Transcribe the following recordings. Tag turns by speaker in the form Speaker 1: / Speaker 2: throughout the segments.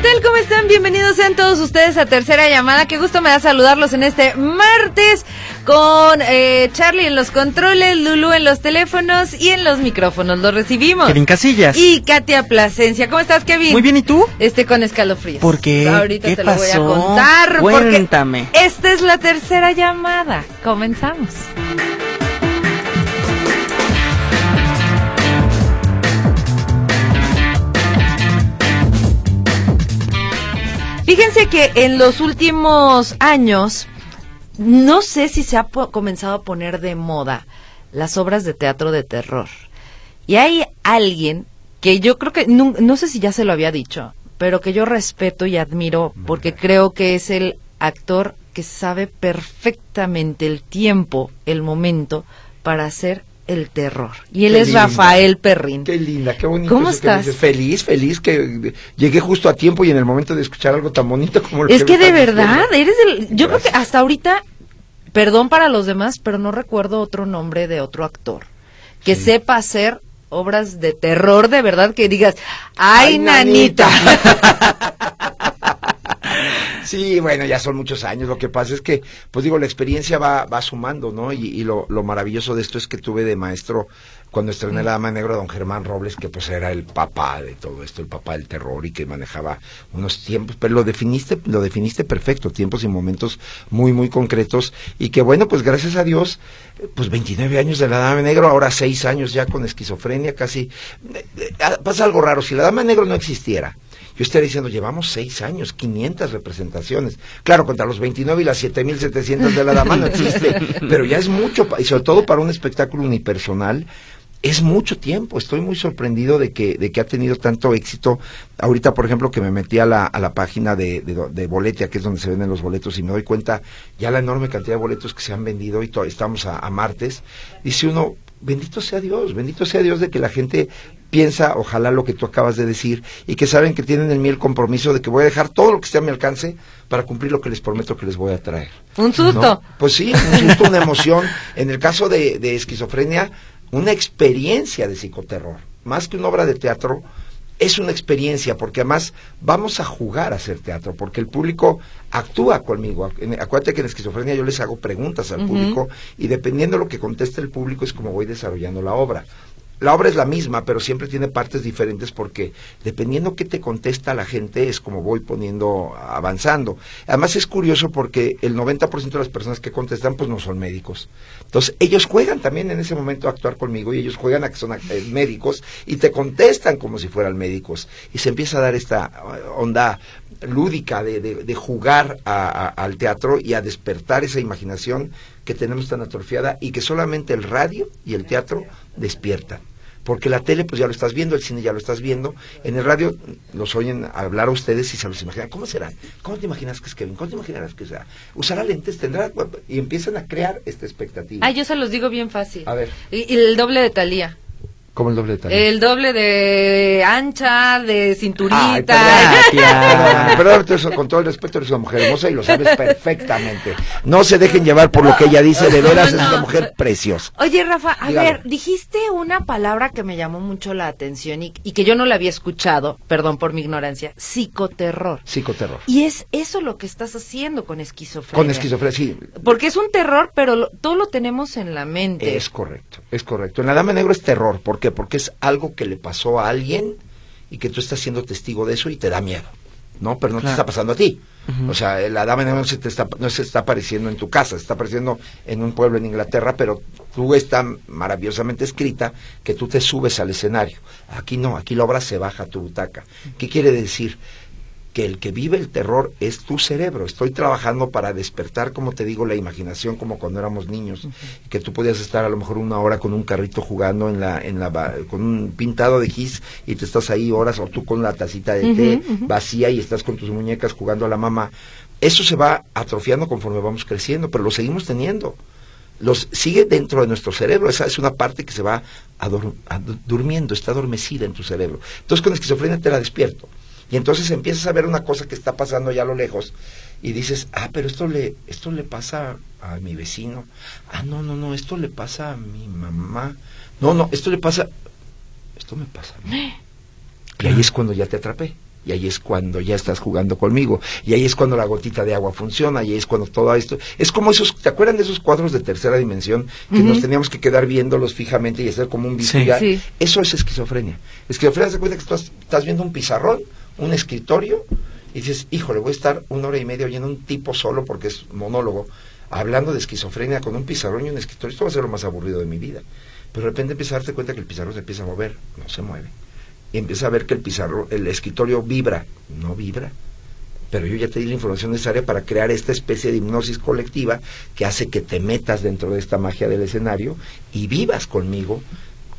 Speaker 1: ¿Qué tal? ¿Cómo están? Bienvenidos sean todos ustedes a Tercera Llamada. Qué gusto me da saludarlos en este martes con eh, Charlie en los controles, Lulu en los teléfonos y en los micrófonos. Los recibimos.
Speaker 2: Kevin Casillas.
Speaker 1: Y Katia Plasencia. ¿Cómo estás, Kevin?
Speaker 2: Muy bien, ¿y tú?
Speaker 1: Este con escalofríos.
Speaker 2: ¿Por qué?
Speaker 1: Ahorita
Speaker 2: ¿Qué
Speaker 1: te lo voy a
Speaker 2: pasó?
Speaker 1: contar.
Speaker 2: Cuéntame.
Speaker 1: Porque esta es la tercera llamada. Comenzamos. Fíjense que en los últimos años, no sé si se ha comenzado a poner de moda las obras de teatro de terror. Y hay alguien que yo creo que, no, no sé si ya se lo había dicho, pero que yo respeto y admiro porque creo que es el actor que sabe perfectamente el tiempo, el momento para hacer el terror. Y él
Speaker 3: Qué
Speaker 1: es
Speaker 3: linda.
Speaker 1: Rafael Perrin.
Speaker 3: Qué linda, qué bonito.
Speaker 1: ¿Cómo
Speaker 3: eso que
Speaker 1: estás?
Speaker 3: dices. Feliz, feliz que llegué justo a tiempo y en el momento de escuchar algo tan bonito como lo
Speaker 1: Es que
Speaker 3: me
Speaker 1: de verdad, eres el... Yo creo que hasta ahorita, perdón para los demás, pero no recuerdo otro nombre de otro actor que sepa hacer obras de terror de verdad que digas, ay,
Speaker 3: Ay,
Speaker 1: nanita.
Speaker 3: Sí, bueno, ya son muchos años. Lo que pasa es que, pues digo, la experiencia va, va sumando, ¿no? Y, y lo, lo maravilloso de esto es que tuve de maestro cuando estrené La Dama Negra don Germán Robles, que pues era el papá de todo esto, el papá del terror y que manejaba unos tiempos, pero lo definiste, lo definiste perfecto, tiempos y momentos muy, muy concretos y que bueno, pues gracias a Dios, pues 29 años de La Dama Negra, ahora 6 años ya con esquizofrenia, casi. eh, eh, pasa algo raro, si La Dama Negra no existiera, yo estaría diciendo, llevamos seis años, 500 representaciones. Claro, contra los 29 y las 7700 de la dama no existe, pero ya es mucho, y sobre todo para un espectáculo unipersonal, es mucho tiempo. Estoy muy sorprendido de que, de que ha tenido tanto éxito. Ahorita, por ejemplo, que me metí a la, a la página de, de, do- de Boletia, que es donde se venden los boletos, y me doy cuenta ya la enorme cantidad de boletos que se han vendido, y estamos a, a martes. Dice uno, bendito sea Dios, bendito sea Dios de que la gente piensa, ojalá lo que tú acabas de decir, y que saben que tienen en mí el compromiso de que voy a dejar todo lo que esté a mi alcance para cumplir lo que les prometo que les voy a traer.
Speaker 1: Un susto.
Speaker 3: ¿no? Pues sí, un susto, una emoción. En el caso de, de esquizofrenia, una experiencia de psicoterror. Más que una obra de teatro, es una experiencia, porque además vamos a jugar a hacer teatro, porque el público actúa conmigo. Acuérdate que en esquizofrenia yo les hago preguntas al público y dependiendo de lo que conteste el público es como voy desarrollando la obra. La obra es la misma, pero siempre tiene partes diferentes porque dependiendo qué te contesta la gente es como voy poniendo, avanzando. Además es curioso porque el 90% de las personas que contestan pues no son médicos. Entonces ellos juegan también en ese momento a actuar conmigo y ellos juegan a que son eh, médicos y te contestan como si fueran médicos. Y se empieza a dar esta eh, onda lúdica de, de- de jugar a- a- al teatro y a despertar esa imaginación que tenemos tan atrofiada y que solamente el radio y el teatro despiertan. Porque la tele, pues ya lo estás viendo, el cine ya lo estás viendo. En el radio los oyen hablar a ustedes y se los imaginan. ¿Cómo será? ¿Cómo te imaginas que es Kevin? ¿Cómo te imaginas que será? ¿Usará lentes? ¿Tendrá? Y empiezan a crear esta expectativa.
Speaker 1: Ay, yo se los digo bien fácil.
Speaker 3: A ver.
Speaker 1: Y, y el doble de Talía.
Speaker 3: ¿Cómo el doble de?
Speaker 1: El doble de ancha, de cinturita.
Speaker 3: Ay, perdón, eso, con todo el respeto, eres una mujer hermosa y lo sabes perfectamente. No se dejen llevar por lo que ella dice, de veras es una mujer preciosa.
Speaker 1: Oye, Rafa, a ver, dijiste una palabra que me llamó mucho la atención y, y que yo no la había escuchado, perdón por mi ignorancia, psicoterror.
Speaker 3: Psicoterror.
Speaker 1: Y es eso lo que estás haciendo con esquizofrenia.
Speaker 3: Con esquizofrenia, sí,
Speaker 1: Porque es un terror, pero lo- todo lo tenemos en la mente.
Speaker 3: Es correcto, es correcto. En la Dama Negro es terror. ¿Por qué? Porque es algo que le pasó a alguien y que tú estás siendo testigo de eso y te da miedo. ¿No? Pero no te está pasando a ti. O sea, la Dama no se, te está, no se está apareciendo en tu casa, se está apareciendo en un pueblo en Inglaterra, pero tú está maravillosamente escrita que tú te subes al escenario. Aquí no, aquí la obra se baja a tu butaca. ¿Qué quiere decir? Que el que vive el terror es tu cerebro. Estoy trabajando para despertar, como te digo, la imaginación como cuando éramos niños, que tú podías estar a lo mejor una hora con un carrito jugando en la, en la, con un pintado de gis y te estás ahí horas, o tú con la tacita de té vacía y estás con tus muñecas jugando a la mamá. Eso se va atrofiando conforme vamos creciendo, pero lo seguimos teniendo los sigue dentro de nuestro cerebro. Esa es una parte que se va durmiendo, está adormecida en tu cerebro. Entonces con esquizofrenia te la despierto. Y entonces empiezas a ver una cosa que está pasando allá a lo lejos y dices, ah, pero esto le, esto le pasa a mi vecino. Ah, no, no, no, esto le pasa a mi mamá. No, no, esto le pasa, esto me pasa a mí. Y ahí es cuando ya te atrapé. Y ahí es cuando ya estás jugando conmigo. Y ahí es cuando la gotita de agua funciona. Y ahí es cuando todo esto. Es como esos. ¿Te acuerdan de esos cuadros de tercera dimensión que nos teníamos que quedar viéndolos fijamente y hacer como un visual? Eso es esquizofrenia. Esquizofrenia se cuenta que estás, estás viendo un pizarrón, un escritorio, y dices, híjole, voy a estar una hora y media oyendo un tipo solo porque es monólogo, hablando de esquizofrenia con un pizarrón y un escritorio. Esto va a ser lo más aburrido de mi vida. Pero de repente empiezas a darte cuenta que el pizarrón se empieza a mover, no se mueve y empieza a ver que el pizarro, el escritorio vibra, no vibra. Pero yo ya te di la información necesaria para crear esta especie de hipnosis colectiva que hace que te metas dentro de esta magia del escenario y vivas conmigo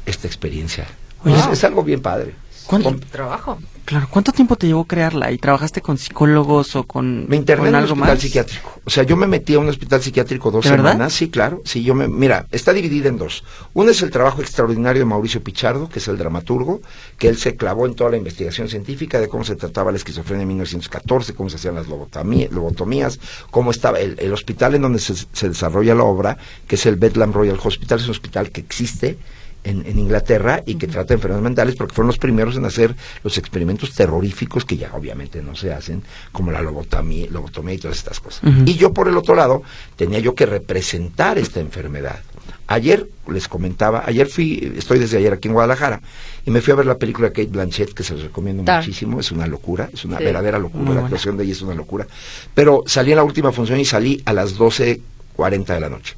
Speaker 3: esta experiencia. es, algo bien padre.
Speaker 1: ¿Cuánto trabajo?
Speaker 2: Claro, ¿cuánto tiempo te llevó crearla? ¿Y trabajaste con psicólogos o con
Speaker 3: Me interné en un hospital psiquiátrico. O sea, yo me metí a un hospital psiquiátrico dos semanas. Sí, claro. Sí, yo me mira, está dividida en dos. Uno es el trabajo extraordinario de Mauricio Pichardo, que es el dramaturgo, que él se clavó en toda la investigación científica de cómo se trataba la esquizofrenia en 1914, cómo se hacían las lobotomías, cómo estaba el, hospital en donde se, se desarrolla la obra, que es el Bedlam Royal Hospital, es un hospital que existe en, Inglaterra y que trata enfermedades mentales porque fueron los primeros en hacer los experimentos terroríficos que ya obviamente no se hacen, como la lobotomía, lobotomía y todas estas cosas. Y yo por el otro lado tenía yo que representar esta enfermedad. Ayer les comentaba, ayer fui, estoy desde ayer aquí en Guadalajara y me fui a ver la película Kate Blanchett que se los recomiendo muchísimo, es una locura, es una verdadera locura, la actuación de ella es una locura. Pero salí en la última función y salí a las 12.40 de la noche.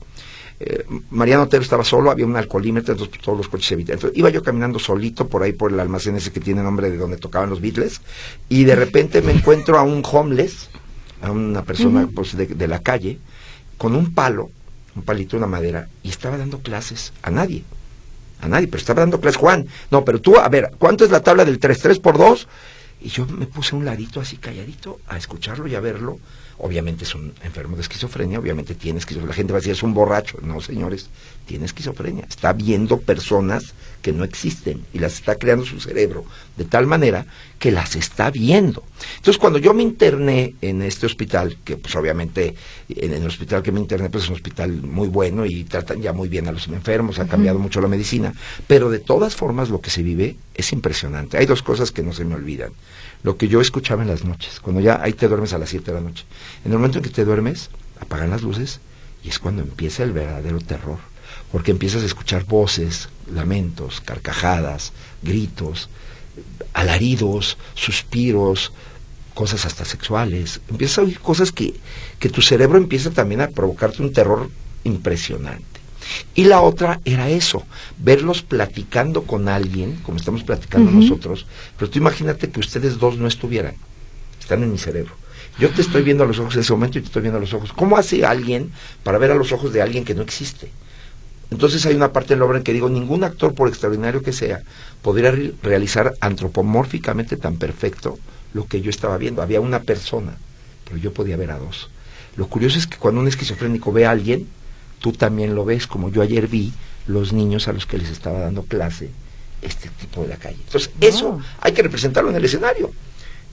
Speaker 3: Eh, Mariano Otero estaba solo, había un alcoholímetro, entonces todos los coches se evitaban. Entonces iba yo caminando solito por ahí por el almacén ese que tiene nombre de donde tocaban los Beatles, y de repente me encuentro a un homeless, a una persona pues, de, la calle, con un palo, un palito, una madera, y estaba dando clases a nadie. A nadie, pero estaba dando clases, Juan. No, pero tú, a ver, ¿cuánto es la tabla del 3? ¿3 por 2? Y yo me puse un ladito así calladito a escucharlo y a verlo obviamente es un enfermo de esquizofrenia, obviamente tiene esquizofrenia. La gente va a decir, es un borracho. No, señores, tiene esquizofrenia. Está viendo personas que no existen y las está creando su cerebro de tal manera que las está viendo. Entonces, cuando yo me interné en este hospital, que pues obviamente en el hospital que me interné, pues es un hospital muy bueno y tratan ya muy bien a los enfermos, ha cambiado mucho la medicina, pero de todas formas lo que se vive es impresionante. Hay dos cosas que no se me olvidan lo que yo escuchaba en las noches, cuando ya ahí te duermes a las 7 de la noche. En el momento en que te duermes, apagan las luces y es cuando empieza el verdadero terror, porque empiezas a escuchar voces, lamentos, carcajadas, gritos, alaridos, suspiros, cosas hasta sexuales. Empiezas a oír cosas que, que tu cerebro empieza también a provocarte un terror impresionante. Y la otra era eso, verlos platicando con alguien, como estamos platicando nosotros, pero tú imagínate que ustedes dos no estuvieran, están en mi cerebro. Yo te estoy viendo a los ojos en ese momento y te estoy viendo a los ojos. ¿Cómo hace alguien para ver a los ojos de alguien que no existe? Entonces hay una parte en la obra en que digo, ningún actor, por extraordinario que sea, podría realizar antropomórficamente tan perfecto lo que yo estaba viendo. Había una persona, pero yo podía ver a dos. Lo curioso es que cuando un esquizofrénico ve a alguien, tú también lo ves, como yo ayer vi los niños a los que les estaba dando clase este tipo de la calle. Entonces, eso hay que representarlo en el escenario.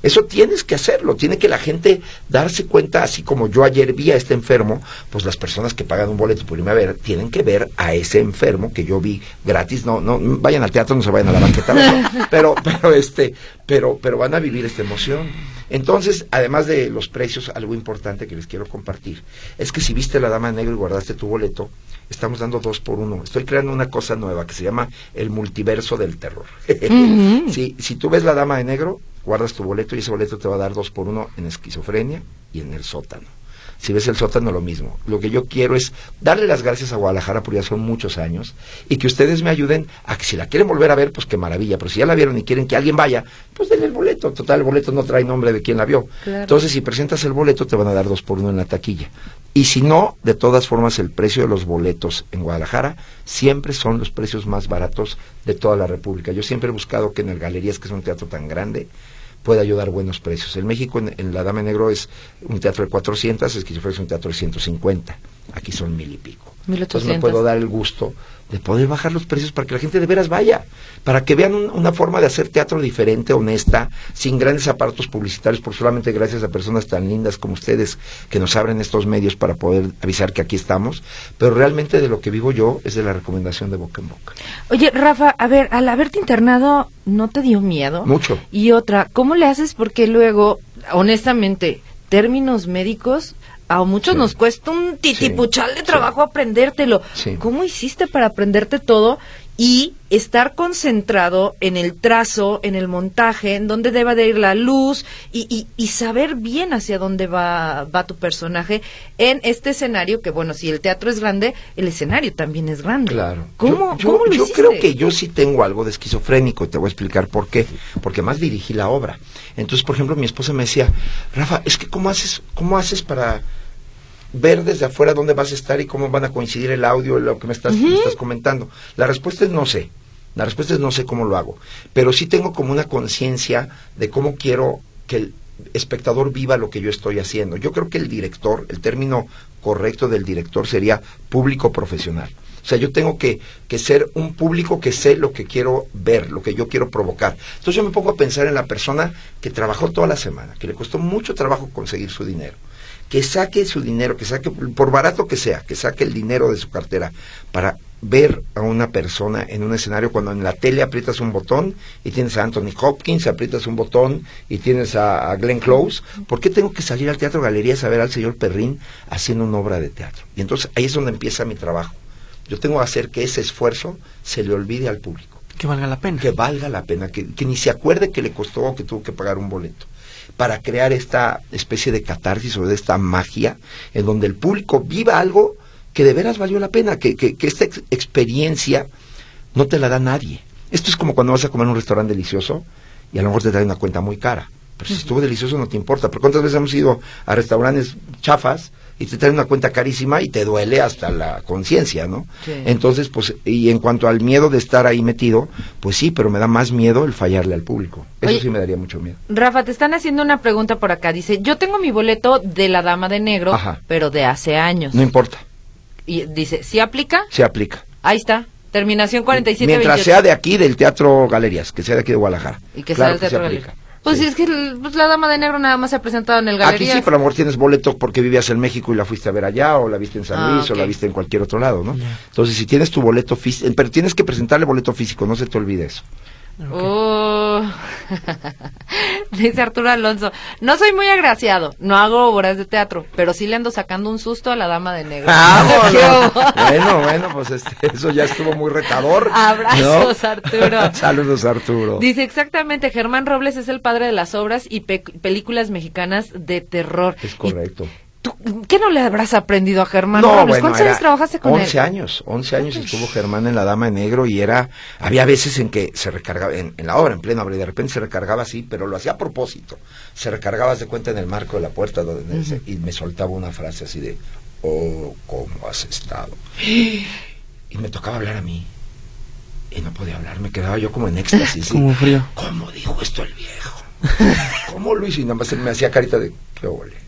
Speaker 3: Eso tienes que hacerlo, tiene que la gente darse cuenta, así como yo ayer vi a este enfermo, pues las personas que pagan un boleto por irme a ver, tienen que ver a ese enfermo que yo vi gratis, no, no, vayan al teatro, no se vayan a la banqueta, pero, pero este, pero, pero van a vivir esta emoción. Entonces, además de los precios, algo importante que les quiero compartir es que si viste la dama de negro y guardaste tu boleto, estamos dando dos por uno. Estoy creando una cosa nueva que se llama el multiverso del terror. si, si tú ves la dama de negro, guardas tu boleto y ese boleto te va a dar dos por uno en esquizofrenia y en el sótano. Si ves el sótano, lo mismo. Lo que yo quiero es darle las gracias a Guadalajara, porque ya son muchos años, y que ustedes me ayuden a que si la quieren volver a ver, pues qué maravilla. Pero si ya la vieron y quieren que alguien vaya, pues denle el boleto. Total, el boleto no trae nombre de quien la vio. Entonces, si presentas el boleto, te van a dar dos por uno en la taquilla. Y si no, de todas formas, el precio de los boletos en Guadalajara siempre son los precios más baratos de toda la República. Yo siempre he buscado que en el Galerías, que es un teatro tan grande, puede ayudar buenos precios. En México, en, La Dama Negro es un teatro de 400, es que si fuese un teatro de 150. Aquí son mil y pico. Entonces me puedo dar el gusto de poder bajar los precios para que la gente de veras vaya, para que vean una forma de hacer teatro diferente, honesta, sin grandes aparatos publicitarios, por solamente gracias a personas tan lindas como ustedes que nos abren estos medios para poder avisar que aquí estamos, pero realmente de lo que vivo yo es de la recomendación de boca en boca.
Speaker 1: Oye, Rafa, a ver, al haberte internado, ¿no te dio miedo?
Speaker 3: Mucho.
Speaker 1: Y otra, ¿cómo le haces? Porque luego, honestamente, términos médicos a muchos nos cuesta un titipuchal de trabajo aprendértelo. ¿Cómo hiciste para aprenderte todo y estar concentrado en el trazo, en el montaje, en dónde debe de ir la luz y, y, saber bien hacia dónde va, va tu personaje en este escenario que, bueno, si el teatro es grande, el escenario también es grande.
Speaker 3: Claro.
Speaker 1: ¿Cómo,
Speaker 3: yo,
Speaker 1: lo
Speaker 3: yo creo que yo sí tengo algo de esquizofrénico y te voy a explicar por qué. Porque más dirigí la obra. Entonces, por ejemplo, mi esposa me decía, Rafa, es que ¿cómo haces, cómo haces para ver desde afuera dónde vas a estar y cómo van a coincidir el audio lo que me estás, estás comentando. La respuesta es no sé. La respuesta es no sé cómo lo hago. Pero sí tengo como una conciencia de cómo quiero que el espectador viva lo que yo estoy haciendo. Yo creo que el director, el término correcto del director sería público profesional. O sea, yo tengo que, que, ser un público que sé lo que quiero ver, lo que yo quiero provocar. Entonces yo me pongo a pensar en la persona que trabajó toda la semana, que le costó mucho trabajo conseguir su dinero, que saque su dinero, que saque, por barato que sea, que saque el dinero de su cartera para ver a una persona en un escenario cuando en la tele aprietas un botón y tienes a Anthony Hopkins, aprietas un botón y tienes a, Glenn Close, ¿por qué tengo que salir al Teatro Galerías a ver al señor Perrin haciendo una obra de teatro? Y entonces ahí es donde empieza mi trabajo. Yo tengo que hacer que ese esfuerzo se le olvide al público.
Speaker 2: Que valga la pena.
Speaker 3: Que valga la pena, que, que ni se acuerde que le costó o que tuvo que pagar un boleto para crear esta especie de catarsis o de esta magia en donde el público viva algo que de veras valió la pena, que, que, esta experiencia no te la da nadie. Esto es como cuando vas a comer en un restaurante delicioso y a lo mejor te trae una cuenta muy cara. Pero si estuvo delicioso no te importa. Pero ¿cuántas veces hemos ido a restaurantes chafas y te traen una cuenta carísima y te duele hasta la conciencia, ¿no? Entonces, pues, y en cuanto al miedo de estar ahí metido, pues sí, pero me da más miedo el fallarle al público. Eso sí me daría mucho miedo.
Speaker 1: Rafa, te están haciendo una pregunta por acá. Dice, yo tengo mi boleto de la Dama de Negro, pero de hace años.
Speaker 3: No importa.
Speaker 1: Y dice, ¿sí aplica?
Speaker 3: Se aplica.
Speaker 1: Ahí está. Terminación 47
Speaker 3: Mientras sea de aquí, del Teatro Galerías, que sea de aquí de Guadalajara.
Speaker 1: Y que sea del Teatro Galerías. Pues es que pues, la Dama de Negro nada más se ha presentado en el Galerías.
Speaker 3: Aquí sí, pero a lo mejor tienes boleto porque vivías en México y la fuiste a ver allá, o la viste en San ah, Luis, o la viste en cualquier otro lado, ¿no? Entonces, si tienes tu boleto físico, pero tienes que presentarle boleto físico, no se te olvide eso.
Speaker 1: Oh. Dice Arturo Alonso, no soy muy agraciado, no hago obras de teatro, pero sí le ando sacando un susto a la dama de negro.
Speaker 3: Ah, bueno, bueno, pues este, eso ya estuvo muy retador.
Speaker 1: Abrazos, Arturo.
Speaker 3: Saludos, Arturo.
Speaker 1: Dice exactamente, Germán Robles es el padre de las obras y películas mexicanas de terror.
Speaker 3: Es correcto.
Speaker 1: ¿Qué no le habrás aprendido a Germán
Speaker 3: no,
Speaker 1: ¿Cuántos años trabajaste con
Speaker 3: 11 años, 11 años estuvo Germán en La Dama de Negro y era, había veces en que se recargaba, en, la obra, en plena obra, y de repente se recargaba así, pero lo hacía a propósito. Se recargaba, de cuenta, en el marco de la puerta donde y me soltaba una frase así de, oh, ¿cómo has estado? Y me tocaba hablar a mí. Y no podía hablar, me quedaba yo como en éxtasis.
Speaker 2: Como frío.
Speaker 3: ¿Cómo dijo esto el viejo? ¿Cómo lo hizo? Y nada más me hacía carita de, qué ole.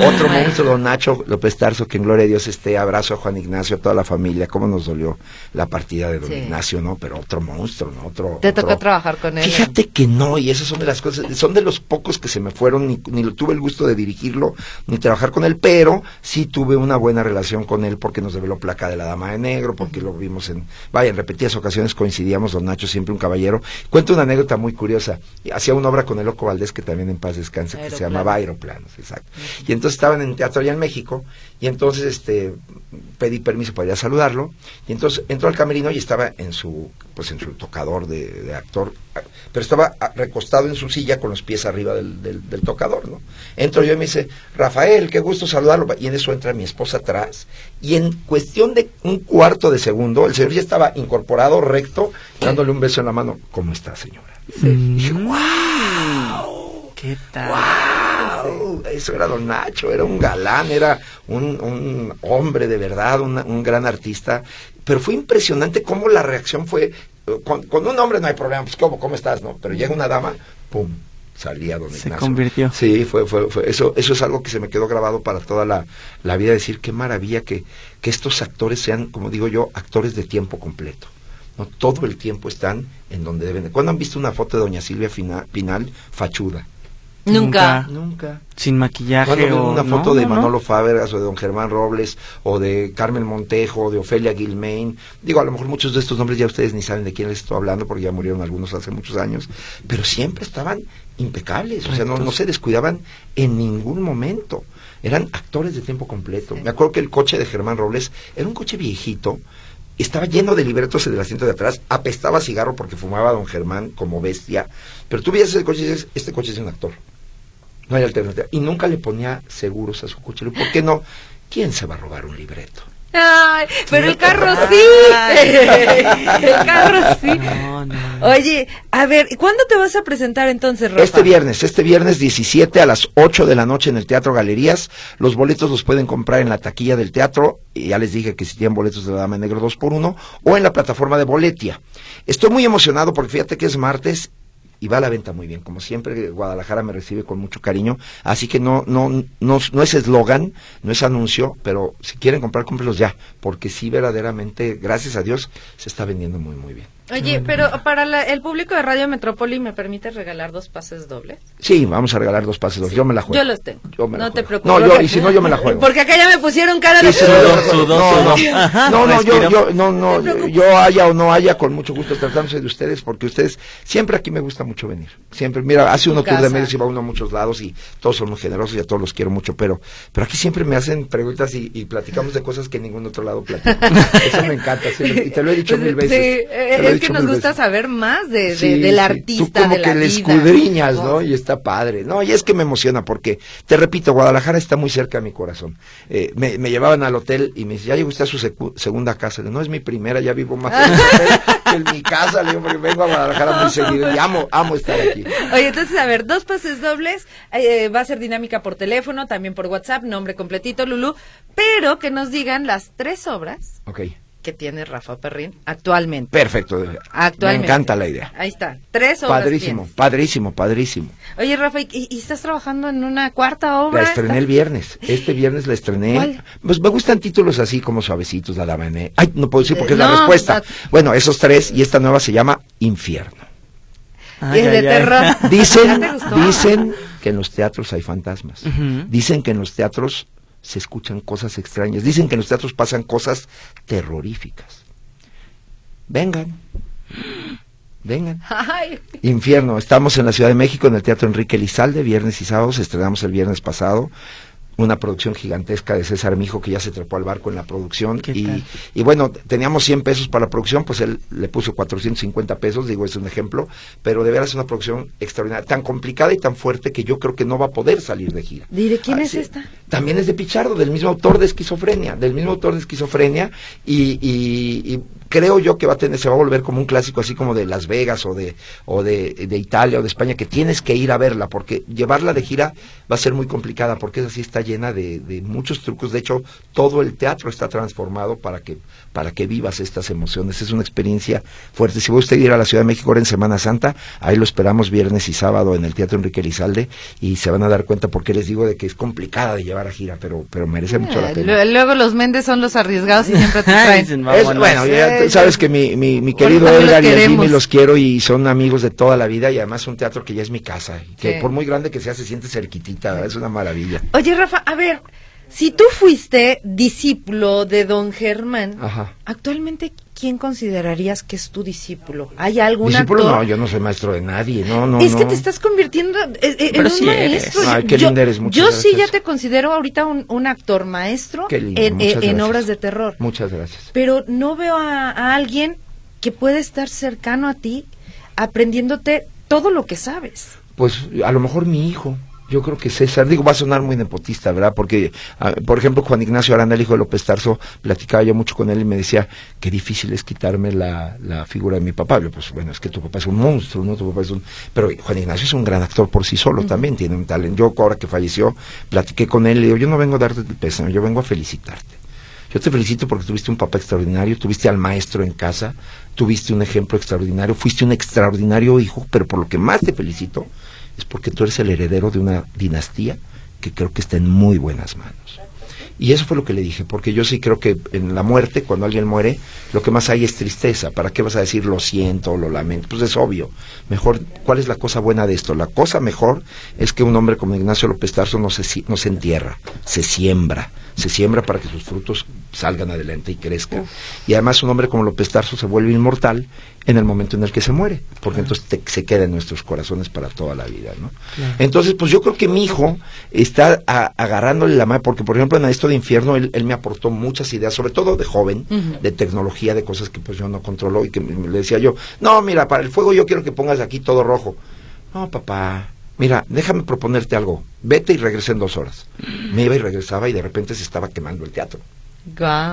Speaker 3: Otro monstruo, don Nacho López Tarso, que en gloria a Dios esté. Abrazo a Juan Ignacio, a toda la familia. Cómo nos dolió la partida de don Ignacio, ¿no? Pero otro monstruo, ¿no? Otro.
Speaker 1: ¿Te tocó trabajar con él?
Speaker 3: Fíjate que no, y esas son de las cosas, son de los pocos que se me fueron, ni, ni tuve el gusto de dirigirlo, ni trabajar con él, pero sí tuve una buena relación con él porque nos reveló placa de la Dama de Negro, porque lo vimos en, vaya, en repetidas ocasiones coincidíamos, don Nacho siempre un caballero. Cuento una anécdota muy curiosa. Hacía una obra con el Loco Valdés, que también en paz descansa, que se llamaba Aeroplanos, exacto. Y entonces estaban en teatro allá en México, y entonces este pedí permiso para ir a saludarlo, y entonces entró al camerino y estaba en su, pues en su tocador de, de actor, pero estaba ah, recostado en su silla con los pies arriba del, del, del tocador, ¿no? Entro yo y me dice, Rafael, qué gusto saludarlo, y en eso entra mi esposa atrás, y en cuestión de un cuarto de segundo, el señor ya estaba incorporado, recto, dándole un beso en la mano, ¿cómo está señora? Y dije, wow.
Speaker 2: ¿Qué tal?
Speaker 3: ¡Wow! Eso era Don Nacho, era un galán, era un, un hombre de verdad, un, un gran artista. Pero fue impresionante cómo la reacción fue. Con, con un hombre no hay problema, pues ¿cómo, cómo estás? no Pero llega una dama, ¡pum! salía Don
Speaker 2: Se
Speaker 3: Ignacio.
Speaker 2: convirtió.
Speaker 3: Sí, fue, fue, fue, eso, eso es algo que se me quedó grabado para toda la, la vida, decir qué maravilla que, que estos actores sean, como digo yo, actores de tiempo completo. No todo el tiempo están en donde deben. de- ¿Cuándo han visto una foto de Doña Silvia Pinal fachuda?
Speaker 1: Nunca.
Speaker 3: Nunca.
Speaker 2: Sin maquillaje
Speaker 3: ¿Cuándo ven
Speaker 2: o
Speaker 3: una
Speaker 2: no,
Speaker 3: foto de
Speaker 2: no, no.
Speaker 3: Manolo Fábregas o de don Germán Robles o de Carmen Montejo o de Ofelia Gilmain? Digo, a lo mejor muchos de estos nombres ya ustedes ni saben de quién les estoy hablando porque ya murieron algunos hace muchos años, pero siempre estaban impecables, o sea, no, no se descuidaban en ningún momento. Eran actores de tiempo completo. Me acuerdo que el coche de Germán Robles era un coche viejito, estaba lleno de libretos en el asiento de atrás, apestaba cigarro porque fumaba don Germán como bestia, pero tú veías ese coche y dices, este coche es un actor. No hay alternativa. Y nunca le ponía seguros a su coche. ¿Por qué no? ¿Quién se va a robar un libreto?
Speaker 1: Ay, pero el carro sí. el carro sí.
Speaker 2: No, no.
Speaker 1: Oye, a ver, ¿y ¿cuándo te vas a presentar entonces, Rafa?
Speaker 3: Este viernes, este viernes 17 a las 8 de la noche en el Teatro Galerías. Los boletos los pueden comprar en la taquilla del teatro. Y ya les dije que si tienen boletos de la Dama Negro 2 por 1 o en la plataforma de Boletia. Estoy muy emocionado porque fíjate que es martes y va a la venta muy bien. Como siempre, Guadalajara me recibe con mucho cariño. Así que no, no, no, no es eslogan, no es anuncio, pero si quieren comprar, cómprelos ya. Porque sí, verdaderamente, gracias a Dios, se está vendiendo muy, muy bien.
Speaker 1: Oye, pero para la- el público de Radio Metrópoli, ¿me permites regalar dos pases dobles?
Speaker 3: Sí, vamos a regalar dos pases. Yo me la juego.
Speaker 1: Yo los tengo.
Speaker 3: Yo me la
Speaker 1: no te
Speaker 3: juego.
Speaker 1: preocupes.
Speaker 3: No, yo, y si no, yo me la juego.
Speaker 1: Porque acá ya me pusieron cara de...
Speaker 3: Sí, no, no, no, yo, yo, no, no, yo haya o no haya, con mucho gusto tratándose de ustedes, porque ustedes, siempre aquí me gusta mucho venir. Siempre, mira, hace uno tour de medios y va uno a muchos lados y todos son muy generosos y a todos los quiero mucho, pero, pero aquí siempre me hacen preguntas y, y platicamos de cosas que en ningún otro lado platicamos. Eso me encanta, siempre, y te lo he dicho
Speaker 1: Pues,
Speaker 3: mil veces.
Speaker 1: sí,
Speaker 3: te
Speaker 1: eh, es que nos gusta saber más de, de-
Speaker 3: Sí,
Speaker 1: del
Speaker 3: sí.
Speaker 1: artista,
Speaker 3: Tú como
Speaker 1: de
Speaker 3: que
Speaker 1: la
Speaker 3: le
Speaker 1: vida.
Speaker 3: escudriñas, ¿no? Y está padre. No, y es que me emociona porque, te repito, Guadalajara está muy cerca de mi corazón. Eh, me, me llevaban al hotel y me dice, ya llegó usted a su segunda casa. Le digo, no, es mi primera, ya vivo más en el hotel que en mi casa. Le digo, porque vengo a Guadalajara muy seguido y amo, amo estar aquí.
Speaker 1: Oye, entonces, a ver, dos pases dobles, eh, va a ser dinámica por teléfono, también por WhatsApp, nombre completito, Lulú, pero que nos digan las tres obras
Speaker 3: Ok,
Speaker 1: que tiene Rafa Perrín actualmente.
Speaker 3: perfecto.
Speaker 1: Actualmente.
Speaker 3: Me encanta la idea.
Speaker 1: Ahí está, tres obras
Speaker 3: Padrísimo,
Speaker 1: tienes.
Speaker 3: padrísimo, padrísimo.
Speaker 1: Oye, Rafa, ¿y, y estás trabajando en una cuarta obra?
Speaker 3: La estrené
Speaker 1: ¿Estás-
Speaker 3: el viernes. Este viernes la estrené.
Speaker 1: ¿Cuál?
Speaker 3: Pues me gustan títulos así como suavecitos, la dama en- Ay, no puedo decir porque es
Speaker 1: Eh,
Speaker 3: la
Speaker 1: no,
Speaker 3: respuesta.
Speaker 1: no.
Speaker 3: Bueno, esos tres y esta nueva se llama Infierno.
Speaker 2: Ay,
Speaker 1: Y es de
Speaker 2: ay,
Speaker 1: terror. ¿Ya
Speaker 3: Dicen, dicen que en los teatros hay fantasmas. Dicen que en los teatros se escuchan cosas extrañas. Dicen que en los teatros pasan cosas terroríficas. Vengan. Vengan.
Speaker 1: Ay,
Speaker 3: Infierno. Estamos en la Ciudad de México, en el Teatro Enrique Elizalde, viernes y sábados. Estrenamos el viernes pasado. Una producción gigantesca de César Mijo, que ya se trepó al barco en la producción.
Speaker 2: ¿Qué
Speaker 3: Y, y bueno, teníamos 100 pesos para la producción, pues él le puso 450 pesos, digo, es un ejemplo. Pero de veras es una producción extraordinaria, tan complicada y tan fuerte que yo creo que no va a poder salir de gira.
Speaker 1: Diré, ¿quién
Speaker 3: Ah,
Speaker 1: es esta?
Speaker 3: También es de Pichardo, del mismo autor de Esquizofrenia, del mismo autor de Esquizofrenia, y, y- y creo yo que va a tener, se va a volver como un clásico así como de Las Vegas o de, o de, de Italia o de España, que tienes que ir a verla, porque llevarla de gira va a ser muy complicada, porque esa sí está llena de, de muchos trucos. De hecho, todo el teatro está transformado para que, para que vivas estas emociones. Es una experiencia fuerte. Si va usted a ir a la Ciudad de México ahora en Semana Santa, ahí lo esperamos viernes y sábado en el Teatro Enrique Elizalde, y se van a dar cuenta porque les digo de que es complicada de llevar a gira, pero, pero merece mucho la pena.
Speaker 1: lu- Luego los Méndez son los arriesgados y siempre te traen.
Speaker 3: Es- bueno, ya sabes
Speaker 1: sí.
Speaker 3: que mi, mi, mi querido Edgar y el Jimmy los quiero y son amigos de toda la vida y además un teatro que ya es mi casa, y que
Speaker 1: Sí.
Speaker 3: por muy grande que sea se siente cerquitita, ¿verdad? es una maravilla.
Speaker 1: Oye, Rafa, a ver, si tú fuiste discípulo de don Germán,
Speaker 3: Ajá.
Speaker 1: actualmente, quién considerarías que es tu discípulo? ¿Hay algún
Speaker 3: Discípulo,
Speaker 1: actor?
Speaker 3: no, yo no soy maestro de nadie, no, no,
Speaker 1: es que
Speaker 3: no.
Speaker 1: te estás convirtiendo eh, eh, en
Speaker 2: Pero
Speaker 1: un
Speaker 2: sí
Speaker 1: maestro.
Speaker 3: Ay, qué
Speaker 1: yo
Speaker 3: linda eres, muchas
Speaker 1: yo sí
Speaker 3: gracias.
Speaker 1: ya te considero ahorita un, un actor maestro
Speaker 3: Qué lindo,
Speaker 1: en,
Speaker 3: muchas
Speaker 1: en- en obras de terror.
Speaker 3: Muchas gracias.
Speaker 1: Pero no veo a, a alguien que puede estar cercano a ti aprendiéndote todo lo que sabes.
Speaker 3: Pues a lo mejor mi hijo. Yo creo que César, digo, va a sonar muy nepotista, ¿verdad? Porque, ah, por ejemplo, Juan Ignacio Aranda, el hijo de López Tarso, platicaba yo mucho con él y me decía, qué difícil es quitarme la, la figura de mi papá. Yo, pues bueno, es que tu papá es un monstruo, ¿no? Tu papá es un... Pero Juan Ignacio es un gran actor por sí solo también, tiene un talento. Yo ahora que falleció, platiqué con él y le digo, yo no vengo a darte el pésame, yo vengo a felicitarte. Yo te felicito porque tuviste un papá extraordinario, tuviste al maestro en casa, tuviste un ejemplo extraordinario, fuiste un extraordinario hijo, pero por lo que más te felicito es porque tú eres el heredero de una dinastía que creo que está en muy buenas manos. Y eso fue lo que le dije, porque yo sí creo que en la muerte, cuando alguien muere, lo que más hay es tristeza. ¿Para qué vas a decir lo siento, lo lamento? Pues es obvio. Mejor, ¿cuál es la cosa buena de esto? La cosa mejor es que un hombre como Ignacio López Tarso no se, no se entierra, se siembra. Se siembra para que sus frutos salgan adelante y crezcan. Y además un hombre como López Tarso se vuelve inmortal en el momento en el que se muere, porque entonces te- se queda en nuestros corazones para toda la vida, ¿no? Entonces, pues yo creo que mi hijo está a- agarrándole la mano, porque por ejemplo en esto de infierno él, él me aportó muchas ideas, sobre todo de joven, de tecnología, de cosas que pues yo no controlo y que me- le decía yo, no, mira, para el fuego yo quiero que pongas aquí todo rojo. No, papá, mira, déjame proponerte algo, vete y regresa en dos horas. Me iba y regresaba y de repente se estaba quemando el teatro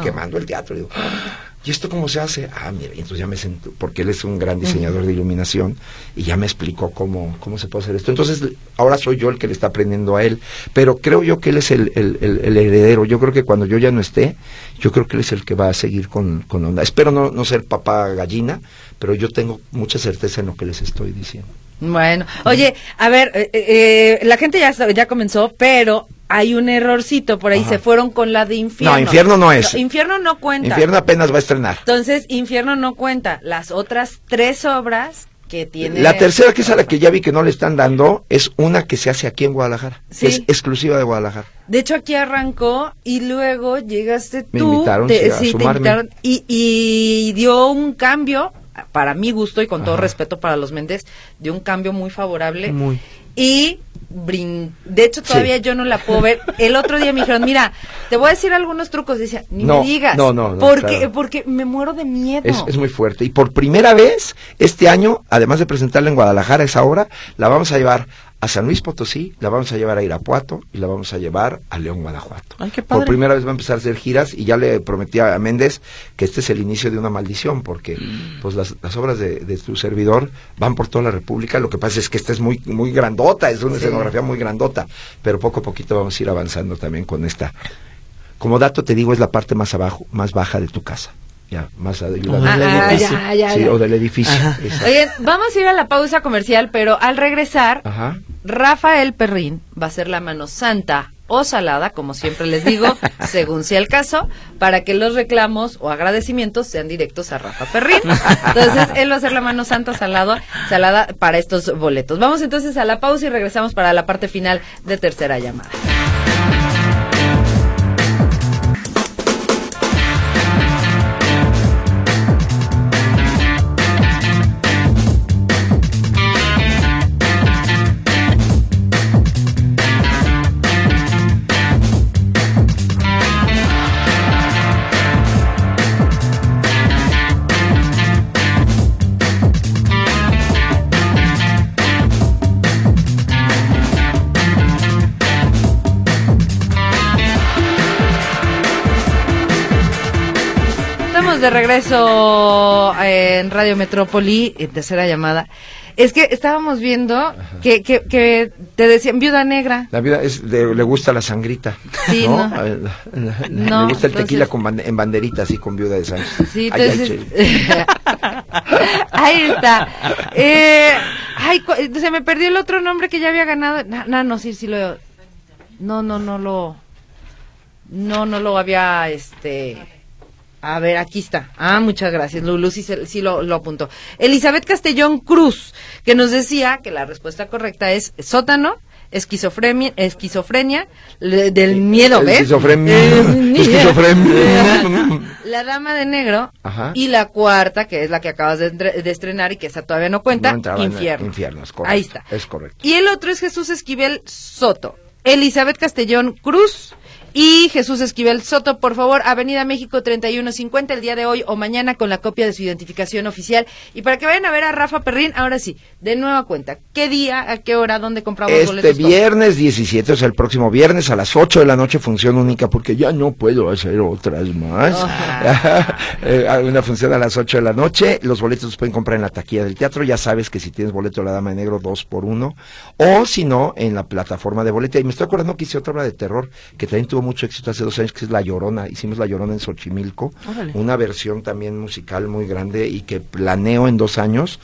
Speaker 3: quemando el teatro. Y digo, "Ah, ¿y esto cómo se hace? Ah, mira, y entonces ya me sentó, porque él es un gran diseñador de iluminación y ya me explicó cómo, cómo se puede hacer esto. Entonces, ahora soy yo el que le está aprendiendo a él, pero creo yo que él es el, el- el- el heredero. Yo creo que cuando yo ya no esté, yo creo que él es el que va a seguir con, con onda. Espero no, no ser papá gallina, pero yo tengo mucha certeza en lo que les estoy diciendo.
Speaker 1: Bueno, oye, a ver, eh, eh, la gente ya, ya comenzó, pero hay un errorcito por ahí,
Speaker 3: Ajá.
Speaker 1: se fueron con la de infierno.
Speaker 3: No, infierno no es.
Speaker 1: infierno no cuenta.
Speaker 3: Infierno apenas va a estrenar.
Speaker 1: Entonces, infierno no cuenta. Las otras tres obras que tiene.
Speaker 3: La tercera, que es a la que ya vi que no le están dando, es una que se hace aquí en Guadalajara.
Speaker 1: Sí.
Speaker 3: Es exclusiva de Guadalajara.
Speaker 1: De hecho, aquí arrancó y luego llegaste
Speaker 3: Me
Speaker 1: tú.
Speaker 3: invitaron,
Speaker 1: te-
Speaker 3: sí, a
Speaker 1: sí, te invitaron y, y dio un cambio, para mi gusto y con todo respeto para los Méndez, dio un cambio muy favorable.
Speaker 2: Muy.
Speaker 1: Y brin- de hecho todavía
Speaker 3: Sí.
Speaker 1: yo no la puedo ver. El otro día me dijeron, mira, te voy a decir algunos trucos. Decía, ni
Speaker 3: No,
Speaker 1: me digas.
Speaker 3: no, no, no,
Speaker 1: porque,
Speaker 3: claro.
Speaker 1: porque me muero de miedo.
Speaker 3: Es, es muy fuerte. Y por primera vez, este año, además de presentarla en Guadalajara esa obra, la vamos a llevar a San Luis Potosí, la vamos a llevar a Irapuato y la vamos a llevar a León, Guanajuato.
Speaker 2: Ay, qué
Speaker 3: Por
Speaker 2: padre.
Speaker 3: primera vez va a empezar a hacer giras y ya le prometí a Méndez que este es el inicio de una maldición, porque pues las, las obras de, de tu servidor van por toda la República. Lo que pasa es que esta es muy, muy grandota, es una escenografía muy grandota, pero poco a poquito vamos a ir avanzando también con esta. Como dato te digo, es la parte más abajo, más baja de tu casa. Ya, más ayuda.
Speaker 2: Ah,
Speaker 1: Ah,
Speaker 2: edificio.
Speaker 1: ya, ya,
Speaker 3: Sí,
Speaker 1: ya.
Speaker 3: o del edificio.
Speaker 1: Oye, vamos a ir a la pausa comercial, pero al regresar,
Speaker 3: Ajá.
Speaker 1: Rafael Perrín va a ser la mano santa o salada, como siempre les digo, según sea el caso, para que los reclamos o agradecimientos sean directos a Rafa Perrín. Entonces, él va a ser la mano santa salado, salada para estos boletos. Vamos entonces a la pausa y regresamos para la parte final de tercera llamada. Estamos de regreso en Radio Metrópoli, en tercera llamada. Es que estábamos viendo que, que, que te decían viuda negra.
Speaker 3: La vida es le gusta la sangrita.
Speaker 1: Sí,
Speaker 3: ¿no?
Speaker 1: no.
Speaker 3: Le gusta el tequila con bande- en banderita, así con viuda de sangre.
Speaker 1: Sí, entonces. Ahí está. Eh, ay, se me perdió el otro nombre que ya había ganado. No, no, no, sí, sí lo. No, no, no lo. No, no lo había, este. A ver, aquí está. Ah, muchas gracias, Lulu, sí, lo, lo apuntó. Elizabeth Castellón Cruz, que nos decía que la respuesta correcta es sótano, esquizofrenia, esquizofrenia del miedo, ¿ves?
Speaker 3: Esquizofrenia.
Speaker 1: Eh,
Speaker 3: Esquizofrenia.
Speaker 1: La Dama de Negro.
Speaker 3: Ajá.
Speaker 1: Y la cuarta, que es la que acabas de, estrenar y que esa todavía no cuenta,
Speaker 3: No
Speaker 1: Infierno.
Speaker 3: Infierno, es correcto.
Speaker 1: Ahí está.
Speaker 3: Es correcto.
Speaker 1: Y el otro es Jesús Esquivel Soto. Elizabeth Castellón Cruz y Jesús Esquivel Soto, por favor, Avenida México 3150 el día de hoy o mañana con la copia de su identificación oficial. Y para que vayan a ver a Rafa Perrín, ahora sí, de nueva cuenta, ¿qué día, a qué hora, dónde compramos
Speaker 3: Este
Speaker 1: boletos? todo?
Speaker 3: viernes 17, o sea, el próximo viernes a las 8 de la noche, función única, porque ya no puedo hacer otras más. Eh, una función a las 8 de la noche. Los boletos los pueden comprar en la taquilla del teatro. Ya sabes que si tienes boleto de la Dama de Negro, dos por uno. O si no, en la plataforma de boleto. Y me estoy acordando que hice otra obra de terror que también tuvo mucho éxito hace dos años, que es La Llorona. Hicimos La Llorona en Xochimilco.
Speaker 2: Órale.
Speaker 3: Una versión también musical muy grande y que planeo en dos años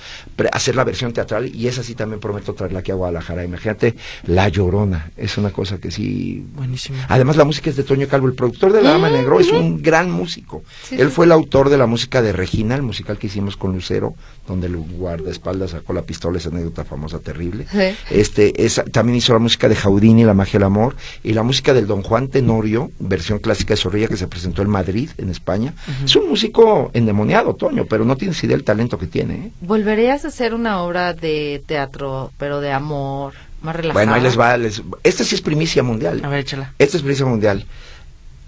Speaker 3: hacer la versión teatral. Y esa sí también prometo traerla aquí a Guadalajara. Imagínate, La Llorona. Es una cosa que sí
Speaker 2: Buenísimo.
Speaker 3: Además, la música es de Toño Calvo, el productor de La Dama Negro, es un gran músico.
Speaker 1: Sí,
Speaker 3: Él
Speaker 1: sí.
Speaker 3: fue el autor de la música de Regina, el musical que hicimos con Lucero, donde el guardaespaldas sacó la pistola, esa anécdota famosa, terrible.
Speaker 1: Sí.
Speaker 3: Este, esa- también hizo la música de Jaudini, La magia del amor, y la música del Don Juan Tenorio, versión clásica de Zorrilla, que se presentó en Madrid, en España. Es un músico endemoniado, Toño, pero no tienes idea del talento que tiene. ¿eh?
Speaker 1: ¿Volverías a hacer una obra de teatro, pero de amor, más relajada?
Speaker 3: Bueno, ahí les va. Les... Esta sí es primicia mundial.
Speaker 2: A ver, échala.
Speaker 3: Esta es primicia mundial.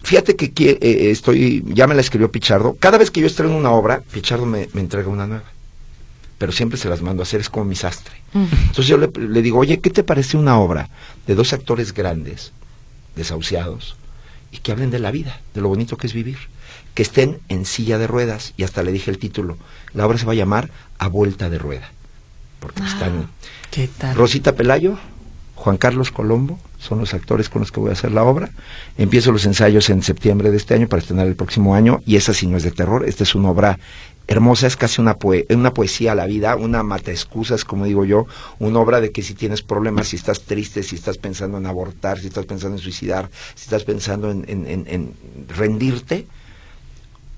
Speaker 3: Fíjate que qui- eh, estoy, ya me la escribió Pichardo. Cada vez que yo estreno una obra, Pichardo me, me entrega una nueva. Pero siempre se las mando a hacer, es como mi sastre. Entonces yo le, le digo, oye, ¿qué te parece una obra de dos actores grandes, desahuciados, y que hablen de la vida, de lo bonito que es vivir? Que estén en silla de ruedas, y hasta le dije el título. La obra se va a llamar A Vuelta de Rueda. Porque
Speaker 1: Ah.
Speaker 3: están
Speaker 2: ¿Qué tal?
Speaker 3: Rosita Pelayo, Juan Carlos Colombo, son los actores con los que voy a hacer la obra. Empiezo los ensayos en septiembre de este año para estrenar el próximo año y esa sí no es de terror, esta es una obra hermosa, es casi una, poe- una poesía a la vida, una mata excusas, como digo yo, una obra de que si tienes problemas, si estás triste, si estás pensando en abortar, si estás pensando en suicidar, si estás pensando en, en- en- en rendirte,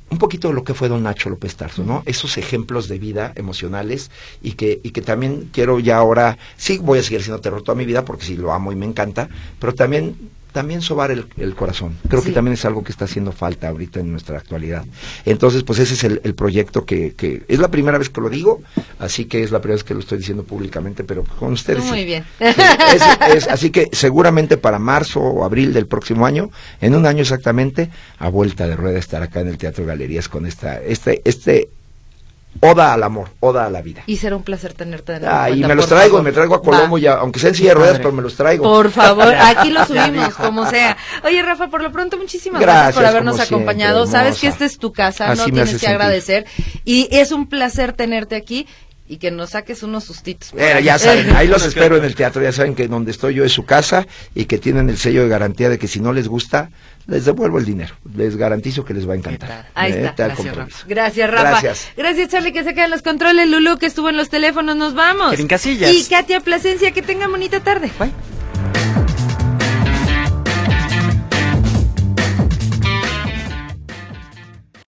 Speaker 3: un poquito de lo que fue don Nacho López Tarso, ¿no? Esos ejemplos de vida emocionales y que, y que también quiero ya ahora, sí voy a seguir siendo terror toda mi vida porque sí lo amo y me encanta, pero también, también sobar el, el corazón. Creo
Speaker 1: Sí.
Speaker 3: que también es algo que está haciendo falta ahorita en nuestra actualidad. Entonces, pues ese es el, el proyecto que, que es la primera vez que lo digo, así que es la primera vez que lo estoy diciendo públicamente, pero con ustedes.
Speaker 1: Muy
Speaker 3: sí.
Speaker 1: bien.
Speaker 3: Sí, es- es- así que seguramente para marzo o abril del próximo año, en un año exactamente, a vuelta de rueda estar acá en el Teatro Galerías con esta, este, este oda al amor, oda a la vida.
Speaker 1: Y será un placer tenerte de nuevo.
Speaker 3: Ah, y me los traigo,
Speaker 1: favor.
Speaker 3: me traigo a Colombo
Speaker 1: Va.
Speaker 3: ya, aunque sea en silla de ruedas, pero me los traigo.
Speaker 1: Por favor, aquí lo subimos, como sea. Oye, Rafa, por lo pronto, muchísimas gracias, por habernos
Speaker 3: siempre,
Speaker 1: acompañado. Sabes que esta es tu casa,
Speaker 3: Así
Speaker 1: no tienes que
Speaker 3: sentir.
Speaker 1: agradecer. Y es un placer tenerte aquí y que nos saques unos sustitos.
Speaker 3: Eh, ya saben, ahí los espero en el teatro, ya saben que donde estoy yo es su casa y que tienen el sello de garantía de que si no les gusta, les devuelvo el dinero. Les garantizo que les va a encantar.
Speaker 1: Ahí
Speaker 3: Eh,
Speaker 1: está.
Speaker 2: Gracias,
Speaker 3: compromiso.
Speaker 1: Gracias, Rafa.
Speaker 3: Gracias.
Speaker 1: Gracias, Charlie, que se quedan los controles. Lulu, que estuvo en los teléfonos. Nos vamos.
Speaker 2: Casillas.
Speaker 1: Y Katia Plasencia, que tengan bonita tarde.
Speaker 2: Bye.